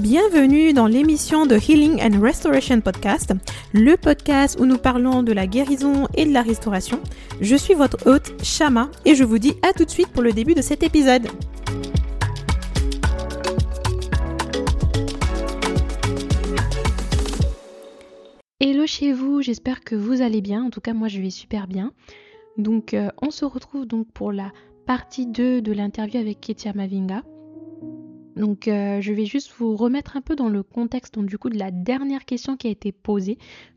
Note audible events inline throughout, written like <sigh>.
Bienvenue dans l'émission de Healing and Restoration Podcast, le podcast où nous parlons de la guérison et de la restauration. Je suis votre hôte, Shama, et je vous dis à tout de suite pour le début de cet épisode. Hello chez vous, j'espère que vous allez bien. En tout cas, moi je vais super bien. Donc, euh, on se retrouve donc pour la partie 2 de l'interview avec Ketia Mavinga. Donc euh, je vais juste vous remettre un peu dans le contexte du coup de la dernière question qui a été posée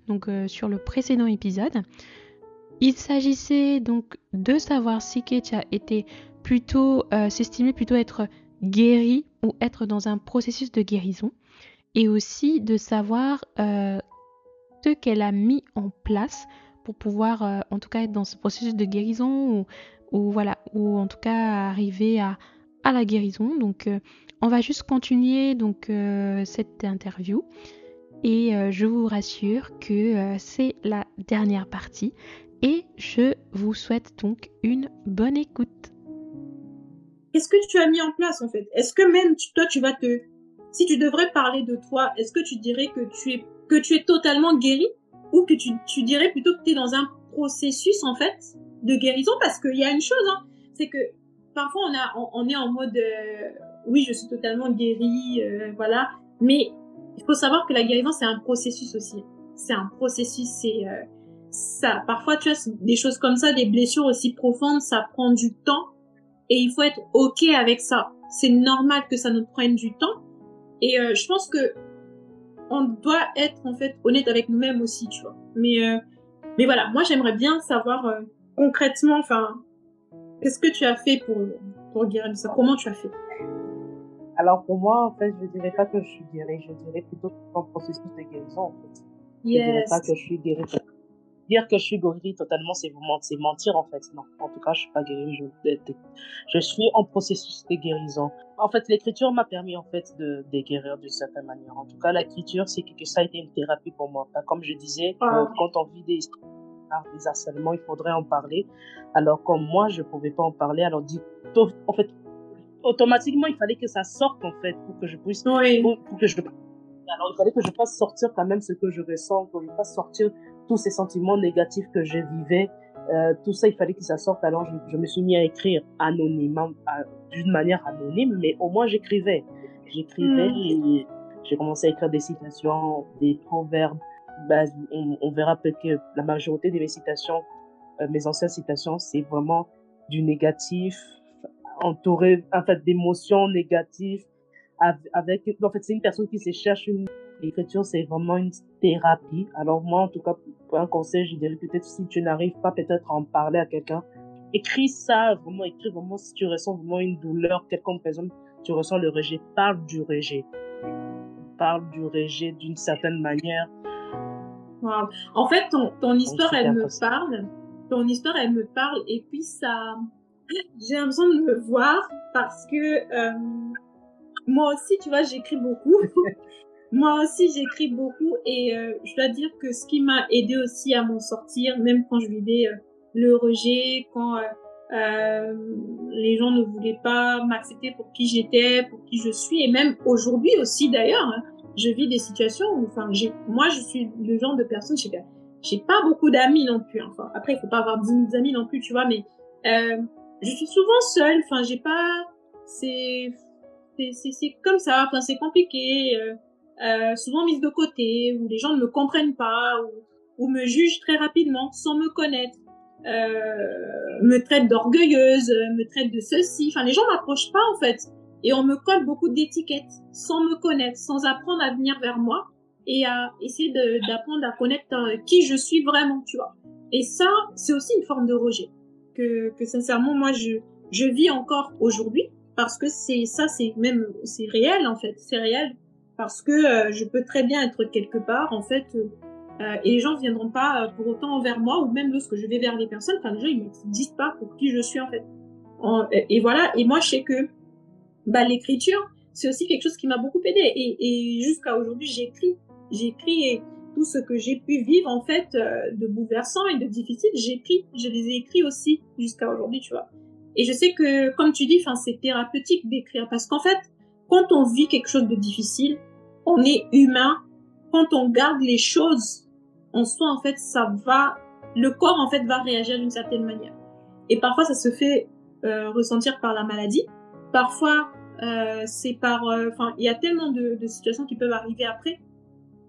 euh, sur le précédent épisode. Il s'agissait donc de savoir si Ketia était plutôt euh, s'estimait plutôt être guéri ou être dans un processus de guérison et aussi de savoir ce qu'elle a mis en place pour pouvoir en tout cas être dans ce processus de guérison ou voilà ou en tout cas arriver à, à la guérison. Donc on va juste continuer donc euh, cette interview. Et euh, je vous rassure que euh, c'est la dernière partie. Et je vous souhaite donc une bonne écoute. Qu'est-ce que tu as mis en place en fait? Est-ce que même toi tu vas te si tu devrais parler de toi, est-ce que tu dirais que tu es que tu es totalement guéri? Ou que tu, tu dirais plutôt que tu es dans un processus en fait de guérison? Parce qu'il y a une chose hein, c'est que parfois on a on, est en mode oui, je suis totalement guérie, euh, voilà. Mais il faut savoir que la guérison, c'est un processus aussi. C'est un processus, c'est euh, ça. Parfois, tu as des choses comme ça, des blessures aussi profondes, ça prend du temps et il faut être ok avec ça. C'est normal que ça nous prenne du temps et euh, je pense que on doit être en fait honnête avec nous-mêmes aussi, tu vois. Mais mais voilà, moi j'aimerais bien savoir concrètement, enfin, qu'est-ce que tu as fait pour pour guérir ça? Comment tu as fait? Alors pour moi, en fait, je dirais pas que je suis guérie, je dirais plutôt un processus de guérison. En fait. Je dirais pas que je suis guérie. Dire que je suis guérie totalement, c'est mentir en fait. Non, en tout cas, je suis pas guérie. Je, je suis en processus de guérison. En fait, l'écriture m'a permis en fait de, de guérir d'une certaine manière. En tout cas, l'écriture, c'est que ça a été une thérapie pour moi. Comme je disais, ah. quand on vit des des harcèlements, il faudrait en parler. Alors comme moi, je pouvais pas en parler, alors dit, en fait, automatiquement, il fallait que ça sorte, en fait, pour que je puisse, pour, que je, alors il fallait que je fasse sortir quand même ce que je ressens, que je fasse sortir tous ces sentiments négatifs que je vivais. Euh, tout ça, il fallait que ça sorte. Alors, je, me suis mis à écrire anonymement, d'une manière anonyme, mais au moins j'écrivais. J'écrivais hmm. et j'ai commencé à écrire des citations, des proverbes. On, verra peut-être que la majorité de mes citations, euh, mes anciennes citations, c'est vraiment du négatif, entouré en fait d'émotions négatives avec en fait c'est une personne qui se cherche une l'écriture c'est vraiment une thérapie. Alors moi en tout cas pour un conseil je dirais peut-être si tu n'arrives pas peut-être à en parler à quelqu'un écris ça vraiment écris vraiment si tu ressens vraiment une douleur quelconque exemple tu ressens le rejet parle du rejet. Parle du rejet d'une certaine manière en fait ton, ton histoire elle me parle. Ton histoire elle me parle. Et puis ça j'ai l'impression de me voir parce que euh, moi aussi, tu vois, j'écris beaucoup. <laughs> moi aussi, j'écris beaucoup. Et euh, je dois dire que ce qui m'a aidé aussi à m'en sortir, même quand je vivais euh, le rejet, quand les gens ne voulaient pas m'accepter pour qui j'étais, pour qui je suis, et même aujourd'hui aussi d'ailleurs, hein, je vis des situations où, enfin, moi, je suis le genre de personne, j'ai, j'ai pas beaucoup d'amis non plus. Enfin, après, il faut pas avoir 10 000 amis non plus, tu vois, mais je suis souvent seule. Enfin, j'ai pas, c'est, c'est, comme ça. Enfin, c'est compliqué. Euh, euh, souvent mise de côté, où les gens ne me comprennent pas, ou, ou me jugent très rapidement sans me connaître. Euh, me traitent d'orgueilleuse, me traitent de ceci. Enfin, les gens m'approchent pas en fait, et on me colle beaucoup d'étiquettes sans me connaître, sans apprendre à venir vers moi et à essayer d'apprendre à connaître euh, qui je suis vraiment, tu vois. Et ça, c'est aussi une forme de rejet que, sincèrement, moi, je, vis encore aujourd'hui parce que c'est ça, c'est même, c'est réel en fait, c'est réel parce que euh, je peux très bien être quelque part en fait euh, et les gens ne viendront pas pour autant envers moi ou même lorsque je vais vers les personnes, enfin les gens ils me disent pas pour qui je suis en fait. et voilà, et moi je sais que bah l'écriture c'est aussi quelque chose qui m'a beaucoup aidé et, et jusqu'à aujourd'hui j'écris, j'écris et tout ce que j'ai pu vivre en fait euh, de bouleversant et de difficile, j'écris, je les ai écrits aussi jusqu'à aujourd'hui, tu vois. Et je sais que, comme tu dis, c'est thérapeutique d'écrire parce qu'en fait, quand on vit quelque chose de difficile, on est humain, quand on garde les choses en soi, en fait, ça va, le corps, en fait, va réagir d'une certaine manière. Et parfois, ça se fait euh, ressentir par la maladie. Parfois, euh, c'est par, euh, enfin, il y a tellement de, situations qui peuvent arriver après.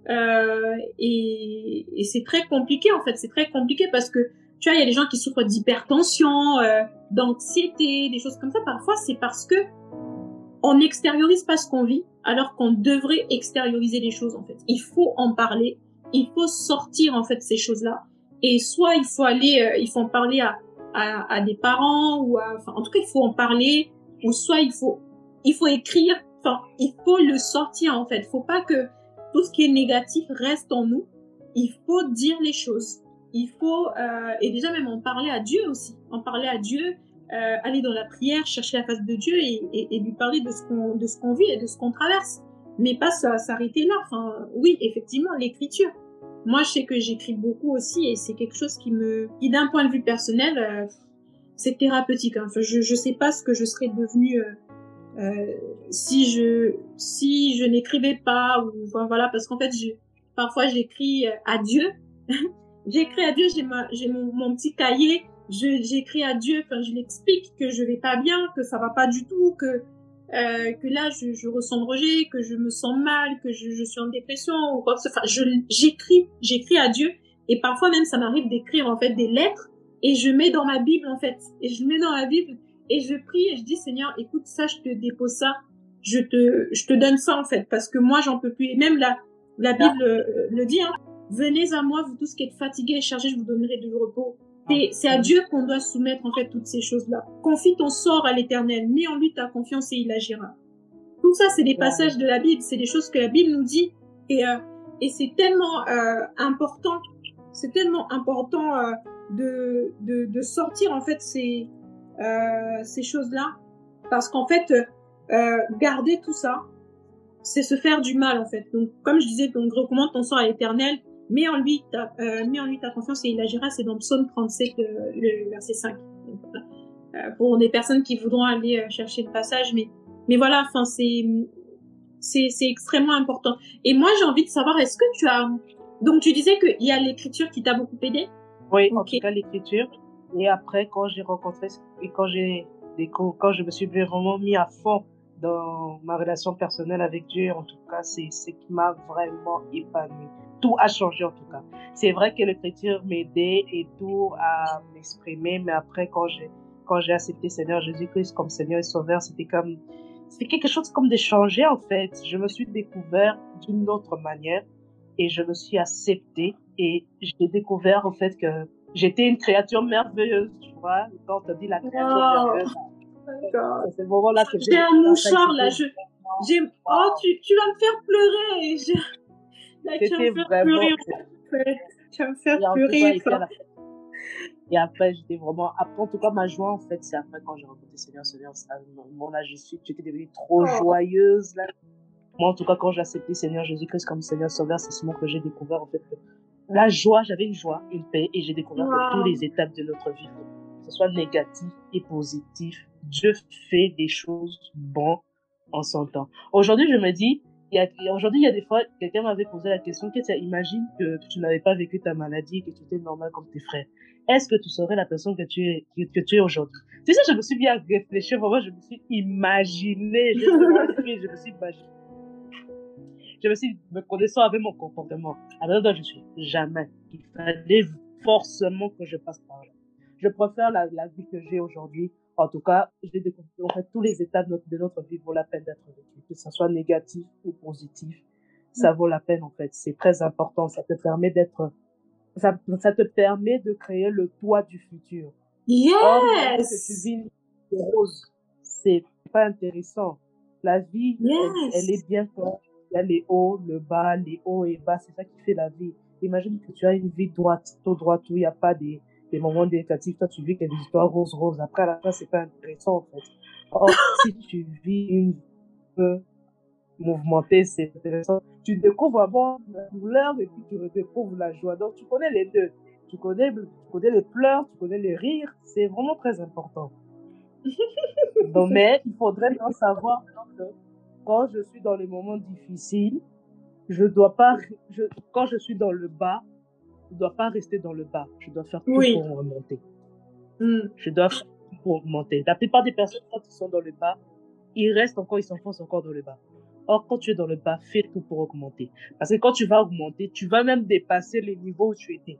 Euh, et, c'est très compliqué, en fait. C'est très compliqué parce que, tu vois, il y a des gens qui souffrent d'hypertension, d'anxiété, des choses comme ça. Parfois, c'est parce que on n'extériorise pas ce qu'on vit, alors qu'on devrait extérioriser les choses, en fait. Il faut en parler. Il faut sortir, en fait, ces choses-là. Et soit il faut aller, il faut en parler à, à, des parents ou à, enfin, en tout cas, il faut en parler, ou soit il faut, il faut écrire, enfin, il faut le sortir, en fait. Il faut pas que tout ce qui est négatif reste en nous. Il faut dire les choses. Il faut, euh, et déjà même en parler à Dieu aussi. En parler à Dieu, euh, aller dans la prière, chercher la face de Dieu et, lui parler de ce qu'on, de ce qu'on vit et de ce qu'on traverse. Mais pas s'arrêter là. Enfin, oui, effectivement, l'écriture moi, je sais que j'écris beaucoup aussi et c'est quelque chose qui me, qui d'un point de vue personnel, euh, c'est thérapeutique. Hein. Enfin, je, je sais pas ce que je serais devenue euh, euh, si je, si je n'écrivais pas ou enfin, voilà, parce qu'en fait, je, parfois j'écris à Dieu. <laughs> j'écris à Dieu, j'ai ma, j'ai mon, petit cahier. Je, j'écris à Dieu. Enfin, je l'explique que je vais pas bien, que ça va pas du tout, que euh, que là je, je, ressens le rejet, que je me sens mal, que je, je suis en dépression ou quoi que ce soit. Enfin, j'écris, j'écris à Dieu et parfois même ça m'arrive d'écrire en fait des lettres et je mets dans ma Bible en fait. Et je mets dans ma Bible et je prie et je dis Seigneur écoute ça je te dépose ça, je te je te donne ça en fait parce que moi j'en peux plus. Et même la la Bible euh, le dit hein, venez à moi vous tous qui êtes fatigués et chargés je vous donnerai du repos. C'est à Dieu qu'on doit soumettre en fait toutes ces choses-là. Confie ton sort à l'Éternel, mets en lui ta confiance et il agira. Tout ça, c'est des passages de la Bible, c'est des choses que la Bible nous dit. Et euh, et c'est tellement euh, important, c'est tellement important euh, de, de, sortir en fait ces euh, ces choses-là parce qu'en fait euh, garder tout ça, c'est se faire du mal en fait. Donc comme je disais, donc recommande ton sort à l'Éternel Mets en lui ta, euh, mets en lui ta confiance et il agira. C'est dans Psaume 37, euh, le verset 5. Donc, euh, pour des personnes qui voudront aller chercher le passage, mais mais voilà, enfin c'est c'est c'est extrêmement important. Et moi j'ai envie de savoir, est-ce que tu as donc tu disais qu'il y a l'écriture qui t'a beaucoup aidé? Oui, en tout cas l'écriture. Et après quand j'ai rencontré et quand j'ai quand je me suis vraiment mis à fond dans ma relation personnelle avec Dieu, en tout cas, c'est ce qui m'a vraiment épanoui tout a changé en tout cas. C'est vrai que l'écriture m'aidait et tout à m'exprimer, mais après quand j'ai quand j'ai accepté Seigneur Jésus-Christ comme Seigneur et Sauveur, c'était comme c'était quelque chose comme de changer en fait. Je me suis découvert d'une autre manière et je me suis accepté et j'ai découvert en fait que j'étais une créature merveilleuse, tu vois. Quand on dit la créature merveilleuse, c'est le moment là que j'ai un mouchoir là. Je, j'ai, oh, tu, tu vas me faire pleurer. Je... C'était vraiment. Tu vas me faire pleurer. Et après, j'étais vraiment. Après, en tout cas, ma joie, en fait, c'est après quand j'ai rencontré Seigneur, Seigneur, à un moment là, je suis, j'étais devenue trop oh. joyeuse, là. Moi, en tout cas, quand j'ai accepté Seigneur Jésus-Christ comme Seigneur Sauveur, c'est ce moment que j'ai découvert, en fait, que la joie, j'avais une joie, une paix, et j'ai découvert que toutes les étapes de notre vie, que ce soit négatif et positif, Dieu fait des choses bonnes en son temps. Aujourd'hui, je me dis, aujourd'hui, il y a des fois, quelqu'un m'avait posé la question, que tu imagines que tu n'avais pas vécu ta maladie, que tu étais normal comme tes frères. Est-ce que tu serais la personne que tu es, que, tu es aujourd'hui? Tu sais, je me suis bien réfléchi, vraiment, je me suis imaginé, je, je me suis <laughs> imaginé. Je me suis, me connaissant avec mon comportement. À je suis jamais. Il fallait forcément que je passe par là. Je préfère la, la vie que j'ai aujourd'hui en tout cas, j'ai découvert en fait tous les étapes de notre, vie vaut la peine d'être vécues, que ce soit négatif ou positif, ça vaut la peine en fait. C'est très important. Ça te permet d'être, ça, ça te permet de créer le toit du futur. Yes. Or, que tu vis rose, c'est pas intéressant. La vie, elle, est bien quand il y a les hauts, le bas, les hauts et bas. C'est ça qui fait la vie. Imagine que tu as une vie droite, tout droit, où il n'y a pas des des moments négatifs, toi tu vis qu'il y a des histoires roses roses. Après à la fin c'est pas intéressant en fait. Or <laughs> si tu vis une peu mouvementée, c'est intéressant. Tu découvres avant la douleur et puis tu redécouvres la joie. Donc tu connais les deux. Tu connais, tu connais les pleurs, tu connais les rires. C'est vraiment très important. <laughs> Donc mais il faudrait bien savoir que quand je suis dans les moments difficiles, je dois pas, je, quand je suis dans le bas, je dois pas rester dans le bas. Je dois faire tout pour remonter. Hmm. Je dois faire tout pour augmenter. La plupart des personnes, quand ils sont dans le bas, ils restent encore, ils s'enfoncent encore dans le bas. Or, quand tu es dans le bas, fais tout pour augmenter. Parce que quand tu vas augmenter, tu vas même dépasser les niveaux où tu étais.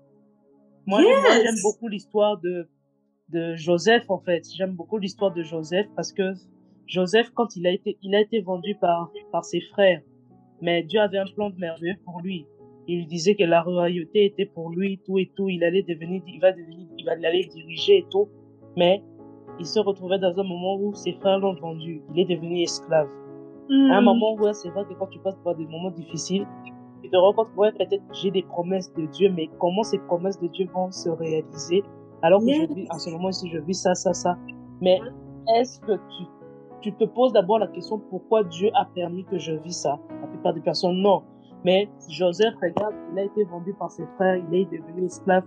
Moi, j'aime beaucoup l'histoire de, de Joseph, en fait. J'aime beaucoup l'histoire de Joseph parce que Joseph, quand il a été, il a été vendu par, par ses frères, mais Dieu avait un plan merveilleux pour lui. Il disait que la royauté était pour lui, tout et tout. Il allait devenir, il va devenir, il va aller diriger et tout. Mais il se retrouvait dans un moment où ses frères l'ont vendu. Il est devenu esclave. À un hmm. moment où c'est vrai que quand tu passes par des moments difficiles, tu te rends compte, ouais, peut-être j'ai des promesses de Dieu, mais comment ces promesses de Dieu vont se réaliser alors que je vis, en ce moment ci je vis ça, ça, ça. Mais est-ce que tu, tu te poses d'abord la question pourquoi Dieu a permis que je vis ça? La plupart des personnes, non. Mais Joseph, regarde, il a été vendu par ses frères, il est devenu esclave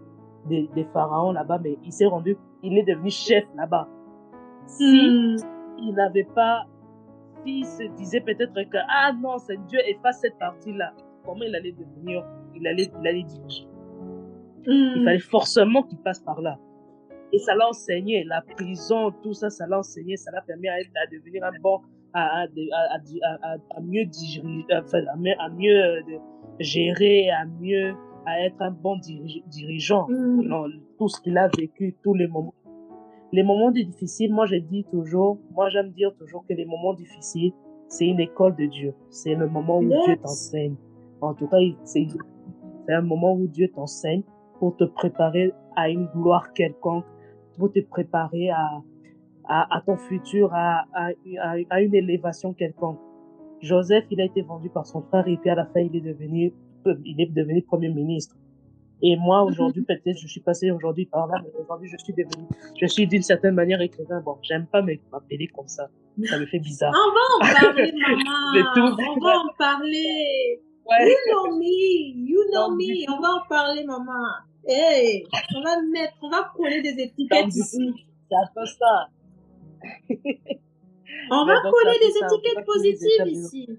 des, des pharaons là-bas, mais il s'est rendu, il est devenu chef là-bas. Si hmm. il n'avait pas s'il se disait peut-être que, ah non, c'est Dieu efface cette partie-là, comment il allait devenir, il allait, il allait diriger. Il hmm. fallait forcément qu'il passe par là. Et ça l'a enseigné, la prison, tout ça, ça l'a enseigné, ça l'a permis à, à, devenir un bon, à, à, à mieux diriger, enfin, à mieux, euh, gérer, à mieux, à être un bon dirigeant. Mm. tout ce qu'il a vécu, tous les moments les moments difficiles, moi je dis toujours, moi j'aime dire toujours que les moments difficiles, c'est une école de Dieu. C'est le moment où Dieu t'enseigne. En tout cas, c'est un moment où Dieu t'enseigne pour te préparer à une gloire quelconque, pour te préparer à, à, à ton futur, à, à, à, une élévation quelconque. Joseph, il a été vendu par son frère et puis à la fin, il est devenu, il est devenu premier ministre. Et moi, aujourd'hui, <laughs> peut-être, je suis passé aujourd'hui par là, mais aujourd'hui, je suis devenu, je suis d'une certaine manière écrivain. Bon, j'aime pas m'appeler comme ça. Ça me fait bizarre. On va en parler, <laughs> maman. On va en parler. Ouais. You know me. You know me. On va en parler, maman. Hey, on va mettre, on va coller des étiquettes ici. Ça. <laughs> on va coller des étiquettes positives ici.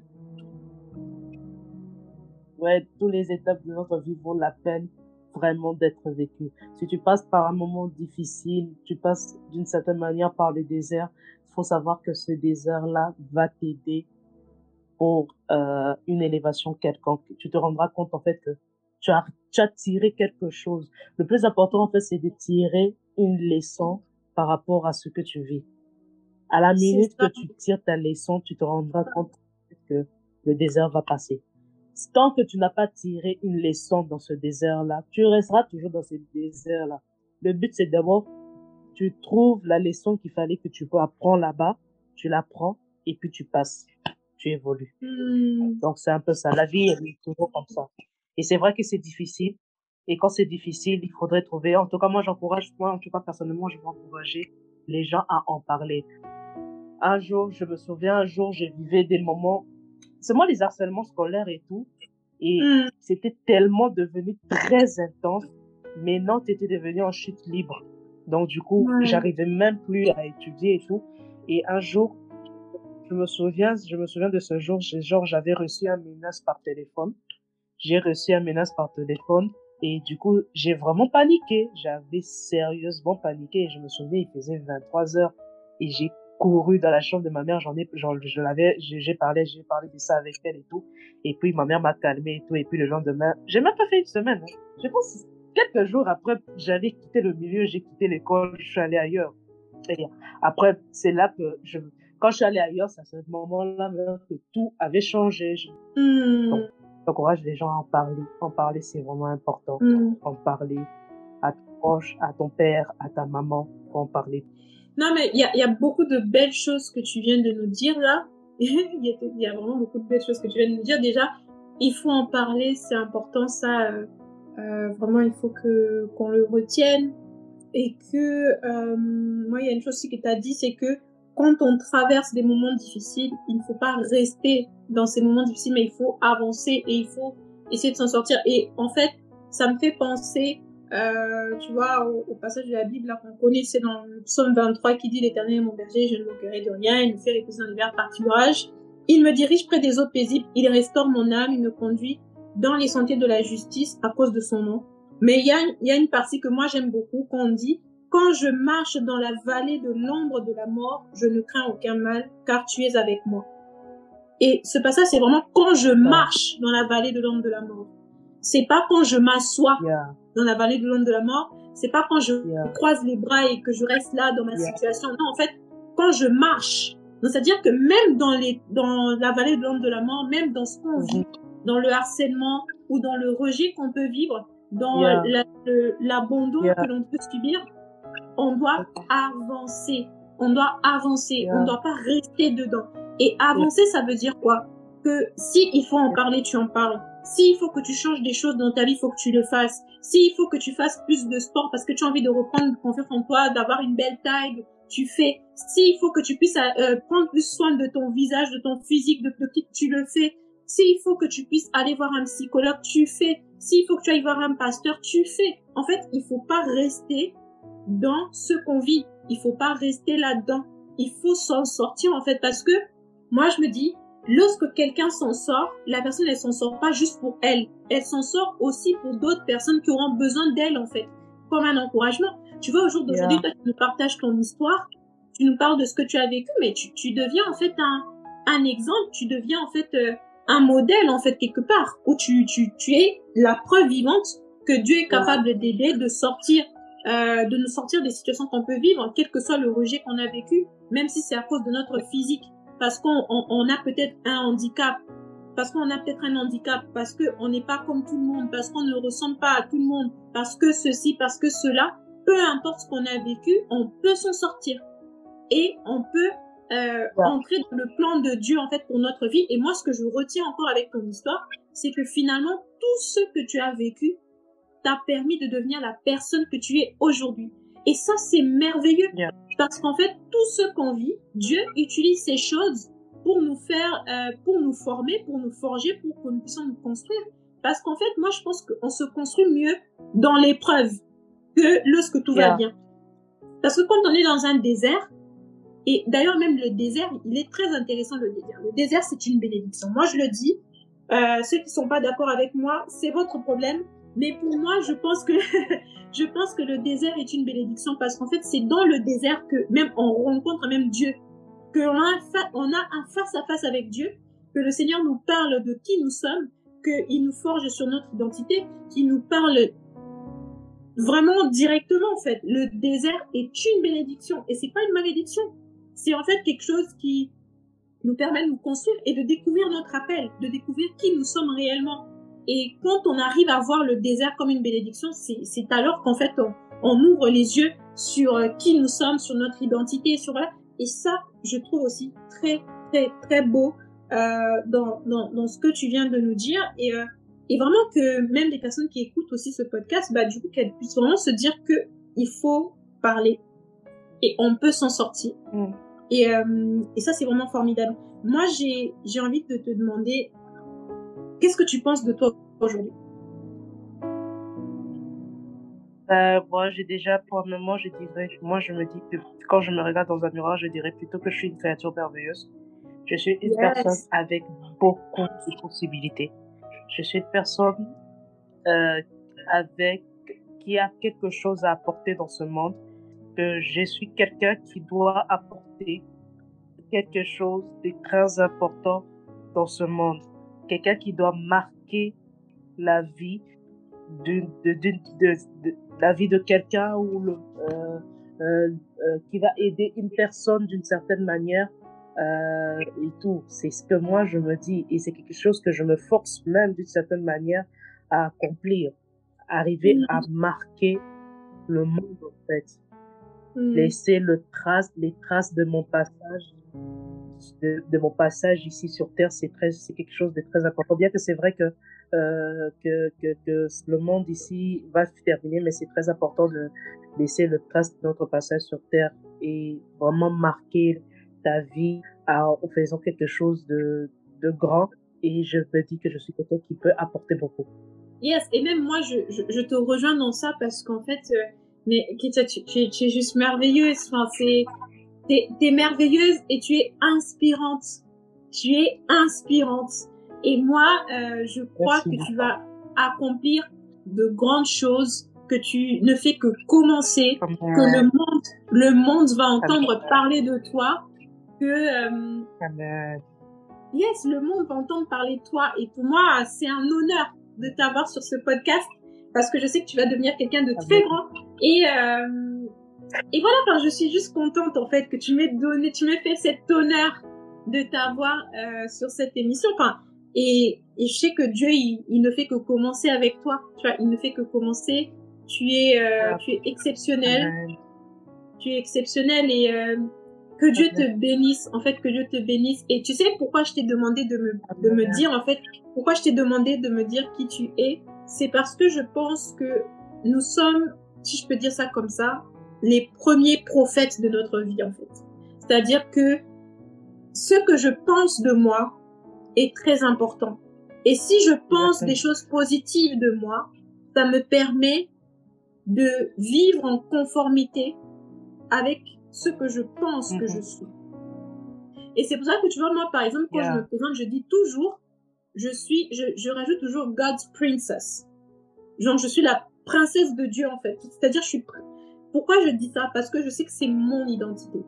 Ouais, tous les étapes de notre vie vaut la peine vraiment d'être vécu. Si tu passes par un moment difficile, tu passes d'une certaine manière par le désert, il faut savoir que ce désert-là va t'aider pour euh, une élévation quelconque. Tu te rendras compte en fait que tu as, tu as tiré quelque chose. Le plus important en fait, c'est de tirer une leçon par rapport à ce que tu vis. À la minute que tu tires ta leçon, tu te rendras compte que le désert va passer tant que tu n'as pas tiré une leçon dans ce désert-là, tu resteras toujours dans ce désert-là. Le but, c'est d'abord, tu trouves la leçon qu'il fallait que tu apprendre là-bas, tu l'apprends et puis tu passes, tu évolues. Hmm. Donc c'est un peu ça. La vie est toujours comme ça. Et c'est vrai que c'est difficile. Et quand c'est difficile, il faudrait trouver. En tout cas, moi, j'encourage, moi, en tout cas, personnellement, je vais encourager les gens à en parler. Un jour, je me souviens, un jour, j'ai vivé des moments c'est moi les harcèlements scolaires et tout. Et hmm. c'était tellement devenu très intense. Maintenant, tu étais devenu en chute libre. Donc, du coup, j'arrivais même plus à étudier et tout. Et un jour, je me souviens, je me souviens de ce jour, genre, j'avais reçu un menace par téléphone. J'ai reçu un menace par téléphone. Et du coup, j'ai vraiment paniqué. J'avais sérieusement paniqué. Et je me souviens, il faisait 23 heures. Et j'ai couru dans la chambre de ma mère, j'en ai, je l'avais, j'ai parlé, j'ai parlé de ça avec elle et tout. Et puis ma mère m'a calmé et tout. Et puis le lendemain, j'ai même pas fait une semaine. Hein. Je pense quelques jours après, j'avais quitté le milieu, j'ai quitté l'école, je suis allé ailleurs. Et après, c'est là que je, quand je suis allé ailleurs, c'est à ce moment-là que tout avait changé. Je... Hmm. Donc, j'encourage les gens à en parler. En parler, c'est vraiment important. Hmm. En parler à ton proche, à ton père, à ta maman, pour en parler. Non, mais il y a, y a, beaucoup de belles choses que tu viens de nous dire là. <laughs> Il y, a vraiment beaucoup de belles choses que tu viens de nous dire. Déjà, il faut en parler, c'est important. Ça, euh, euh vraiment, il faut que qu'on le retienne. Et que, euh, moi, il y a une chose aussi que tu as dit, c'est que quand on traverse des moments difficiles, il ne faut pas rester dans ces moments difficiles, mais il faut avancer et il faut essayer de s'en sortir. Et en fait, ça me fait penser euh, tu vois, au, passage de la Bible qu'on connaît, c'est dans le psaume 23 qui dit L'Éternel est mon berger, je ne manquerai de rien, il me fait reposer dans les verts pâturages. Il me dirige près des eaux paisibles, il restaure mon âme, il me conduit dans les sentiers de la justice à cause de son nom. Mais il y a, y a une partie que moi j'aime beaucoup, qu'on dit, quand je marche dans la vallée de l'ombre de la mort, je ne crains aucun mal, car tu es avec moi. Et ce passage, c'est vraiment quand je marche dans la vallée de l'ombre de la mort. C'est pas quand je m'assois dans la vallée de l'ombre de la mort. C'est pas quand je croise les bras et que je reste là dans ma situation. Non, en fait, quand je marche. C'est-à-dire que même dans les, dans la vallée de l'ombre de la mort, même dans ce qu'on vit, mm-hmm. dans le harcèlement ou dans le rejet qu'on peut vivre, dans l'abandon que l'on peut subir, on doit avancer. On doit avancer. On ne doit pas rester dedans. Et avancer, ça veut dire quoi? Que si il faut en parler, tu en parles. S'il faut que tu changes des choses dans ta vie, il faut que tu le fasses. S'il faut que tu fasses plus de sport parce que tu as envie de reprendre confiance en toi, d'avoir une belle taille, tu fais. S'il faut que tu puisses euh, prendre plus soin de ton visage, de ton physique, de, de tu le fais. S'il faut que tu puisses aller voir un psychologue, tu fais. S'il faut que tu ailles voir un pasteur, tu fais. En fait, il faut pas rester dans ce qu'on vit. Il faut pas rester là-dedans. Il faut s'en sortir en fait parce que moi je me dis lorsque quelqu'un s'en sort, la personne elle s'en sort pas juste pour elle, elle s'en sort aussi pour d'autres personnes qui auront besoin d'elle en fait, comme un encouragement. Tu vois au jour d'aujourd'hui, toi tu nous partages ton histoire, tu nous parles de ce que tu as vécu, mais tu, tu deviens en fait un, un exemple, tu deviens en fait euh, un modèle en fait quelque part où tu, tu, tu es la preuve vivante que Dieu est capable d'aider, de sortir euh, de nous sortir des situations qu'on peut vivre, quel que soit le rejet qu'on a vécu, même si c'est à cause de notre physique, parce qu'on on, a peut-être un handicap, parce qu'on a peut-être un handicap, parce qu'on n'est pas comme tout le monde, parce qu'on ne ressemble pas à tout le monde, parce que ceci, parce que cela, peu importe ce qu'on a vécu, on peut s'en sortir. Et on peut euh, entrer dans le plan de Dieu en fait pour notre vie. Et moi, ce que je retiens encore avec ton histoire, c'est que finalement, tout ce que tu as vécu, t'a permis de devenir la personne que tu es aujourd'hui. Et ça, c'est merveilleux. Parce qu'en fait, tout ce qu'on vit, Dieu utilise ces choses pour nous faire, euh, pour nous former, pour nous forger, pour que nous puissions nous construire. Parce qu'en fait, moi, je pense qu'on se construit mieux dans l'épreuve que lorsque tout va bien. Parce que quand on est dans un désert, et d'ailleurs même le désert, il est très intéressant le désert. Le désert, c'est une bénédiction. Moi, je le dis. Euh, ceux qui sont pas d'accord avec moi, c'est votre problème. Mais pour moi, je pense que <laughs> je pense que le désert est une bénédiction parce qu'en fait, c'est dans le désert que même on rencontre même Dieu, que on a, on a un face à face avec Dieu, que le Seigneur nous parle de qui nous sommes, qu'il nous forge sur notre identité, qu'il nous parle vraiment directement en fait. Le désert est une bénédiction et c'est pas une malédiction. C'est en fait quelque chose qui nous permet de nous construire et de découvrir notre appel, de découvrir qui nous sommes réellement. Et quand on arrive à voir le désert comme une bénédiction, c'est alors qu'en fait, on, ouvre les yeux sur euh, qui nous sommes, sur notre identité, sur voilà. Et ça, je trouve aussi très, très, très beau euh, dans, dans, dans, ce que tu viens de nous dire. Et, euh, et vraiment que même des personnes qui écoutent aussi ce podcast, bah, du coup, qu'elles puissent vraiment se dire que il faut parler et on peut s'en sortir. Mm. Et, euh, et ça, c'est vraiment formidable. Moi, j'ai envie de te demander, Qu'est-ce que tu penses de toi aujourd'hui? Euh, moi, j'ai déjà, pour le moment, je dirais, moi, je me dis que quand je me regarde dans un miroir, je dirais plutôt que je suis une créature merveilleuse. Je suis une personne avec beaucoup de possibilités. Je suis une personne euh, avec qui a quelque chose à apporter dans ce monde. Que je suis quelqu'un qui doit apporter quelque chose de très important dans ce monde quelqu'un qui doit marquer la vie de, de, de, de la vie de quelqu'un ou le, euh, euh, euh, qui va aider une personne d'une certaine manière et tout. C'est ce que moi je me dis et c'est quelque chose que je me force même d'une certaine manière à accomplir, arriver mm. à marquer le monde en fait, mm. laisser le trace, les traces de mon passage de, de, mon passage ici sur Terre, c'est très, c'est quelque chose de très important. Bien que c'est vrai que, euh, que, que, que, le monde ici va se terminer, mais c'est très important de laisser le trace de notre passage sur Terre et vraiment marquer ta vie en faisant quelque chose de, de grand. Et je me dis que je suis quelqu'un qui peut apporter beaucoup. Yes, et même moi, je, je, je te rejoins dans ça parce qu'en fait, euh, mais Kitia, tu, tu, tu, es juste merveilleuse. Enfin, c'est, T'es es merveilleuse et tu es inspirante. tu es inspirante. Et moi, euh, je crois que tu vas accomplir de grandes choses, que tu ne fais que commencer, que le monde, le monde va entendre parler de toi, que euh, yes, le monde va entendre parler de toi. Et pour moi, c'est un honneur de t'avoir sur ce podcast parce que je sais que tu vas devenir quelqu'un de très grand. Et euh, et voilà, enfin, je suis juste contente en fait que tu m'aies donné, tu m'aies fait cet honneur de t'avoir euh, sur cette émission. Enfin, et, et je sais que Dieu, il, il, ne fait que commencer avec toi. Tu vois, il ne fait que commencer. Tu es, euh, tu es exceptionnel. Tu es exceptionnel et euh, que Dieu te bénisse. En fait, que Dieu te bénisse. Et tu sais pourquoi je t'ai demandé de me, de me dire, en fait, pourquoi je t'ai demandé de me dire qui tu es? C'est parce que je pense que nous sommes, si je peux dire ça comme ça, les premiers prophètes de notre vie, en fait. C'est-à-dire que ce que je pense de moi est très important. Et si je pense des choses positives de moi, ça me permet de vivre en conformité avec ce que je pense que je suis. Et c'est pour ça que tu vois, moi, par exemple, quand je me présente, je dis toujours, je suis, je, je rajoute toujours God's princess. Genre, je suis la princesse de Dieu, en fait. C'est-à-dire, je suis, pourquoi je dis ça? Parce que je sais que c'est mon identité.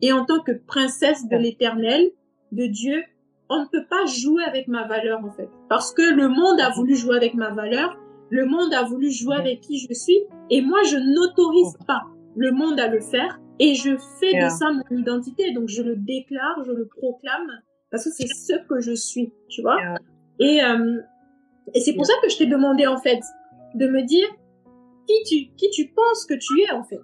Et en tant que princesse de l'éternel, de Dieu, on ne peut pas jouer avec ma valeur en fait. Parce que le monde a voulu jouer avec ma valeur, le monde a voulu jouer avec qui je suis, et moi je n'autorise pas le monde à le faire, et je fais de ça mon identité. Donc je le déclare, je le proclame, parce que c'est ce que je suis, tu vois? Et, euh, et c'est pour ça que je t'ai demandé en fait de me dire qui tu, qui tu penses que tu es en fait?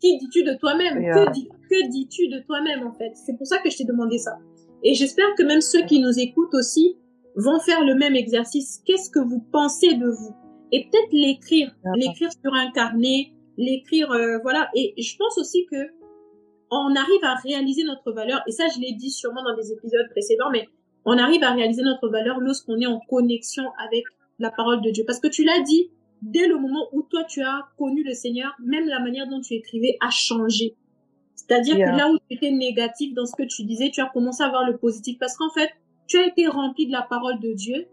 Qui dis-tu de toi-même? Que, dis, que dis-tu de toi-même en fait? C'est pour ça que je t'ai demandé ça. Et j'espère que même ceux qui nous écoutent aussi vont faire le même exercice. Qu'est-ce que vous pensez de vous? Et peut-être l'écrire, l'écrire sur un carnet, l'écrire, euh, voilà. Et je pense aussi que on arrive à réaliser notre valeur. Et ça, je l'ai dit sûrement dans des épisodes précédents, mais on arrive à réaliser notre valeur lorsqu'on est en connexion avec la parole de Dieu. Parce que tu l'as dit, dès le moment où toi tu as connu le Seigneur, même la manière dont tu écrivais a changé. C'est-à-dire que là où tu étais négatif dans ce que tu disais, tu as commencé à voir le positif parce qu'en fait, tu as été rempli de la parole de Dieu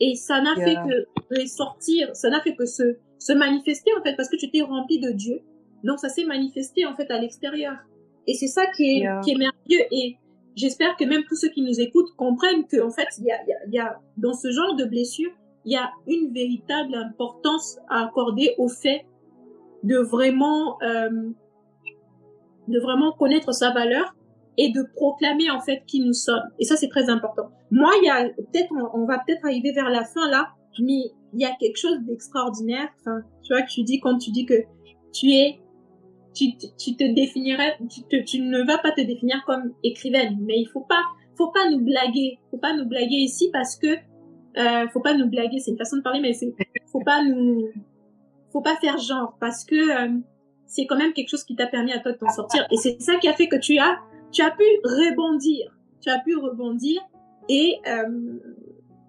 et ça n'a fait que sortir, ça n'a fait que se, se manifester en fait parce que tu étais rempli de Dieu. Donc ça s'est manifesté en fait à l'extérieur. Et c'est ça qui est, qui est merveilleux et j'espère que même tous ceux qui nous écoutent comprennent que en fait, il y a, y a dans ce genre de blessure, il y a une véritable importance à accorder au fait de vraiment euh, de vraiment connaître sa valeur et de proclamer en fait qui nous sommes. Et ça c'est très important. Moi, il y a peut-être on, va peut-être arriver vers la fin là, mais il y a quelque chose d'extraordinaire. Tu vois tu dis quand tu dis que tu es tu, tu te définirais tu, tu ne vas pas te définir comme écrivaine, mais il faut pas faut pas nous blaguer, faut pas nous blaguer ici parce que euh, faut pas nous blaguer, c'est une façon de parler, mais c'est, faut pas nous, faut pas faire genre, parce que euh, c'est quand même quelque chose qui t'a permis à toi de t'en sortir, et c'est ça qui a fait que tu as, tu as pu rebondir, tu as pu rebondir, et euh,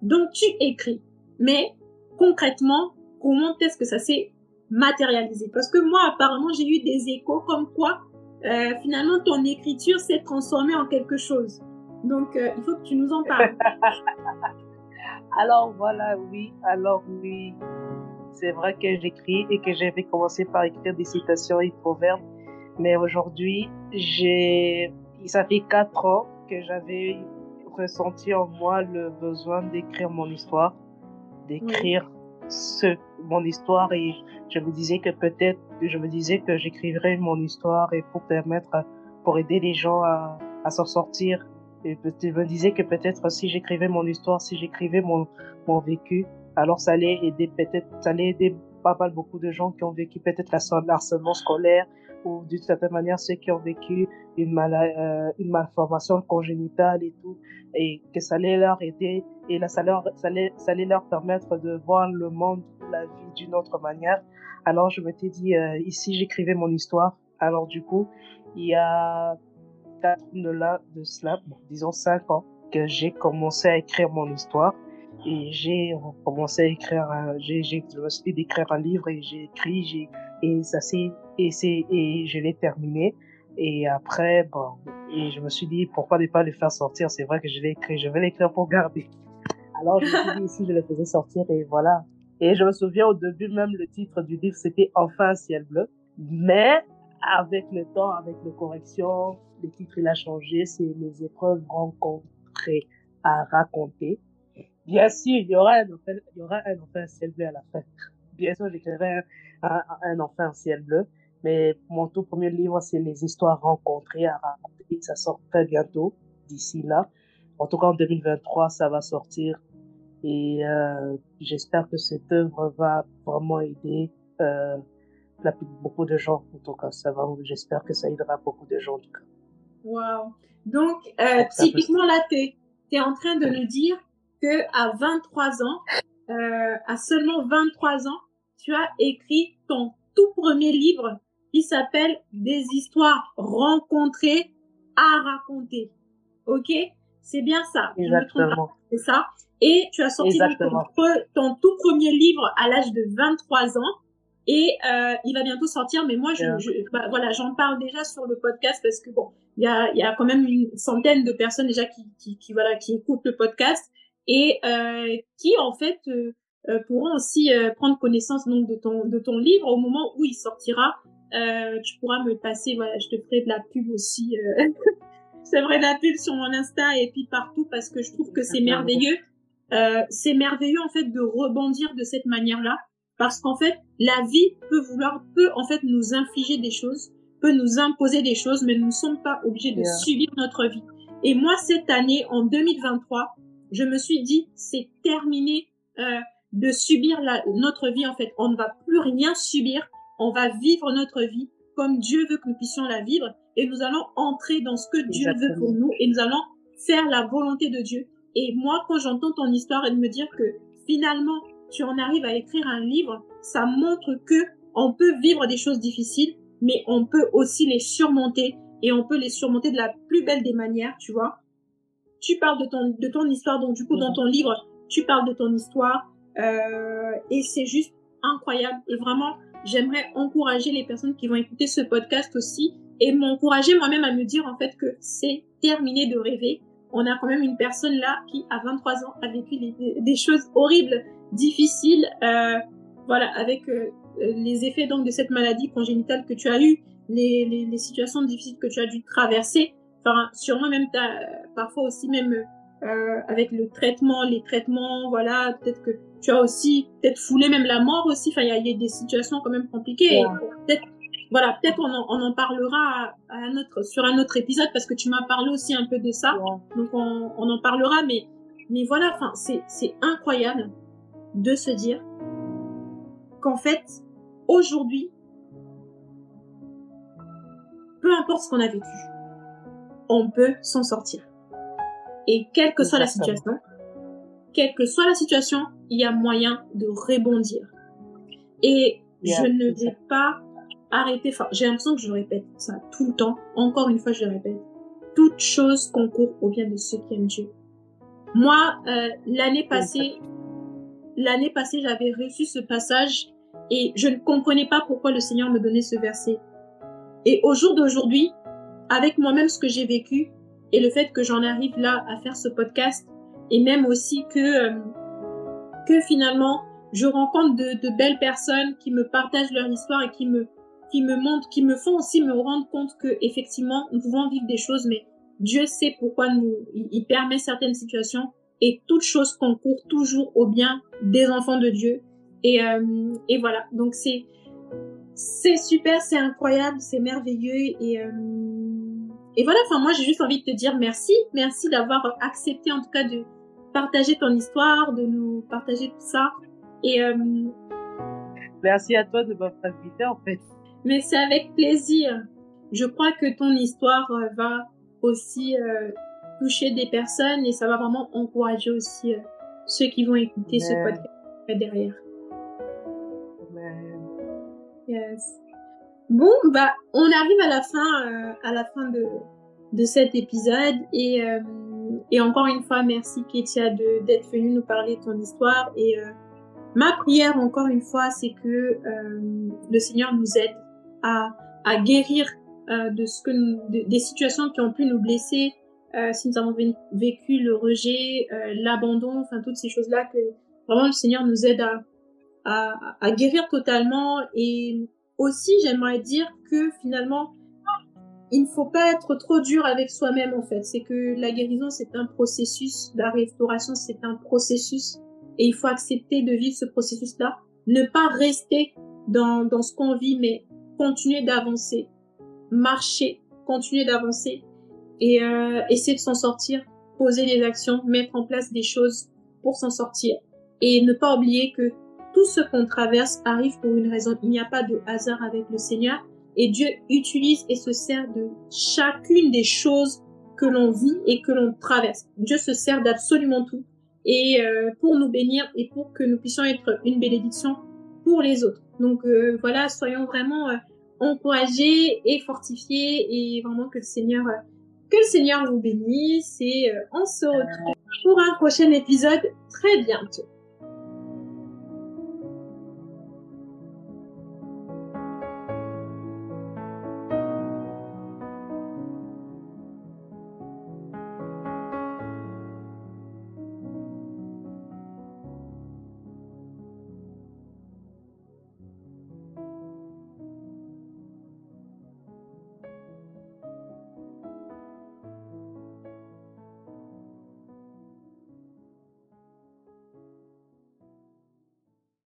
donc tu écris. Mais concrètement, comment est-ce que ça s'est matérialisé? Parce que moi, apparemment, j'ai eu des échos comme quoi euh, finalement ton écriture s'est transformée en quelque chose. Donc, il faut que tu nous en parles. <laughs> Alors voilà, oui, alors oui, c'est vrai que j'écris et que j'avais commencé par écrire des citations et proverbes, mais aujourd'hui, j'ai, ça fait quatre ans que j'avais ressenti en moi le besoin d'écrire mon histoire, d'écrire ce, mon histoire. Et je me disais que peut-être, je me disais que j'écrirais mon histoire et pour permettre, pour aider les gens à, à s'en sortir et me disais que peut-être si j'écrivais mon histoire, si j'écrivais mon, mon vécu, alors ça allait aider peut-être, ça allait aider pas mal beaucoup de gens qui ont vécu peut-être harcèlement scolaire ou d'une certaine manière ceux qui ont vécu une, mal, euh, une malformation congénitale et tout, et que ça allait leur aider et là, ça, leur, ça, allait, ça allait leur permettre de voir le monde, la vie d'une autre manière. Alors je m'étais dit, euh, ici j'écrivais mon histoire? Alors du coup, il y a de là, de cela, disons cinq ans, que j'ai commencé à écrire mon histoire. Et j'ai commencé à écrire, j'ai, j'ai, d'écrire un livre et j'ai écrit, et ça et c'est, et je l'ai terminé. Et après, bon, et je me suis dit, pourquoi ne pas les faire sortir? C'est vrai que je l'ai écrit, je vais l'écrire pour garder. Alors je me suis dit, si je les faisais sortir, et voilà. Et je me souviens au début, même le titre du livre, c'était Enfin un ciel bleu. Mais avec le temps, avec les corrections, le titre il a changé, c'est les épreuves rencontrées à raconter. Bien sûr, il y aura un enfin, il y aura un enfin ciel bleu à la fin. Bien sûr, j'écrirai un, un, un enfin ciel bleu. Mais mon tout premier livre, c'est les histoires rencontrées à raconter. Ça sort très bientôt, d'ici là. En tout cas, en 2023, ça va sortir. Et euh, j'espère que cette œuvre va vraiment aider euh, beaucoup de gens. En tout cas, ça va. J'espère que ça aidera beaucoup de gens. En tout cas. Wow. Donc, euh, typiquement là, tu es, en train de nous dire que à 23 ans, euh, à seulement 23 ans, tu as écrit ton tout premier livre qui s'appelle Des histoires rencontrées à raconter. Ok? C'est bien ça. Exactement. C'est ça. Et tu as sorti ton, tout premier livre à l'âge de 23 ans. Et euh, il va bientôt sortir, mais moi, je, je bah, voilà, j'en parle déjà sur le podcast parce que bon, il y a, y a quand même une centaine de personnes déjà qui, qui, qui voilà, qui écoutent le podcast et euh, qui en fait euh, euh pourront aussi euh, prendre connaissance donc de ton de ton livre au moment où il sortira euh, tu pourras me passer, voilà, je te ferai de la pub aussi. Euh, <laughs> c'est vrai de la pub sur mon Insta et puis partout parce que je trouve que c'est merveilleux. Euh, c'est merveilleux en fait de rebondir de cette manière-là parce qu'en fait la vie peut vouloir, peut en fait nous infliger des choses, peut nous imposer des choses, mais nous ne sommes pas obligés de subir notre vie. Et moi cette année, en 2023, je me suis dit c'est terminé euh, de subir la, notre vie en fait. On ne va plus rien subir on va vivre notre vie comme Dieu veut que nous puissions la vivre et nous allons entrer dans ce que Dieu veut pour nous et nous allons faire la volonté de Dieu. Et moi, quand j'entends ton histoire et de me dire que finalement tu en arrives à écrire un livre, ça montre que on peut vivre des choses difficiles, mais on peut aussi les surmonter et on peut les surmonter de la plus belle des manières, tu vois. Tu parles de ton, de ton histoire, donc du coup, dans ton livre, tu parles de ton histoire, euh, et c'est juste incroyable. Et vraiment, j'aimerais encourager les personnes qui vont écouter ce podcast aussi et m'encourager moi-même à me dire en fait que c'est terminé de rêver. On a quand même une personne là qui, à 23 ans, a vécu des choses horribles, difficiles, euh, voilà, avec euh, les effets donc de cette maladie congénitale que tu as eu, les, les, les, situations difficiles que tu as dû traverser. Enfin, sûrement même parfois aussi même euh, avec le traitement, les traitements, voilà, peut-être que tu as aussi peut-être foulé même la mort aussi. Enfin, il y, a des situations quand même compliquées. Peut-être, voilà, peut-être on, on, en parlera à, sur un autre épisode parce que tu m'as parlé aussi un peu de ça. Donc on, on, en parlera, mais mais voilà, c'est incroyable de se dire qu'en fait aujourd'hui, peu importe ce qu'on a vécu, on peut s'en sortir. Et quelle que soit la situation, quelle que soit la situation, il y a moyen de rebondir. Et je ne vais pas arrêter, enfin, j'ai l'impression que je répète ça tout le temps. Encore une fois, je le répète. Toute chose concourt au bien de ceux qui aiment Dieu. Moi, euh, l'année passée, l'année passée, j'avais reçu ce passage et je ne comprenais pas pourquoi le Seigneur me donnait ce verset. Et au jour d'aujourd'hui, avec moi-même ce que j'ai vécu, et le fait que j'en arrive là à faire ce podcast et même aussi que euh, que finalement je rencontre de, belles personnes qui me partagent leur histoire et qui me qui me montrent, qui me font aussi me rendre compte que effectivement nous pouvons vivre des choses, mais Dieu sait pourquoi nous il, permet certaines situations et toute chose concourt toujours au bien des enfants de Dieu et euh, et voilà donc c'est c'est super, c'est incroyable, c'est merveilleux et euh, et voilà, enfin moi j'ai juste envie de te dire merci, merci d'avoir accepté en tout cas de partager ton histoire, de nous partager tout ça. Et euh, merci à toi de m'avoir invité en fait. Mais c'est avec plaisir. Je crois que ton histoire va aussi toucher des personnes et ça va vraiment encourager aussi ceux qui vont écouter ce podcast derrière. Yes. Bon, bah, on arrive à la fin, euh, à la fin de, de cet épisode et, euh, et encore une fois, merci Ketia d'être venue nous parler de ton histoire et euh, ma prière encore une fois, c'est que le Seigneur nous aide à, à guérir euh, de ce que des situations qui ont pu nous blesser euh, si nous avons vécu le rejet, euh, l'abandon, enfin toutes ces choses-là que vraiment le Seigneur nous aide à, guérir totalement. Et aussi, j'aimerais dire que finalement, il ne faut pas être trop dur avec soi-même en fait. C'est que la guérison, c'est un processus, la restauration, c'est un processus. Et il faut accepter de vivre ce processus-là. Ne pas rester dans ce qu'on vit, mais continuer d'avancer. Marcher, continuer d'avancer et euh, essayer de s'en sortir, poser des actions, mettre en place des choses pour s'en sortir. Et ne pas oublier que tout ce qu'on traverse arrive pour une raison. Il n'y a pas de hasard avec le Seigneur. Et Dieu utilise et se sert de chacune des choses que l'on vit et que l'on traverse. Dieu se sert d'absolument tout. Et euh, pour nous bénir et pour que nous puissions être une bénédiction pour les autres. Donc euh, voilà, soyons vraiment encouragés et fortifiés et vraiment que le Seigneur que le Seigneur vous bénisse et euh, on se retrouve pour un prochain épisode très bientôt.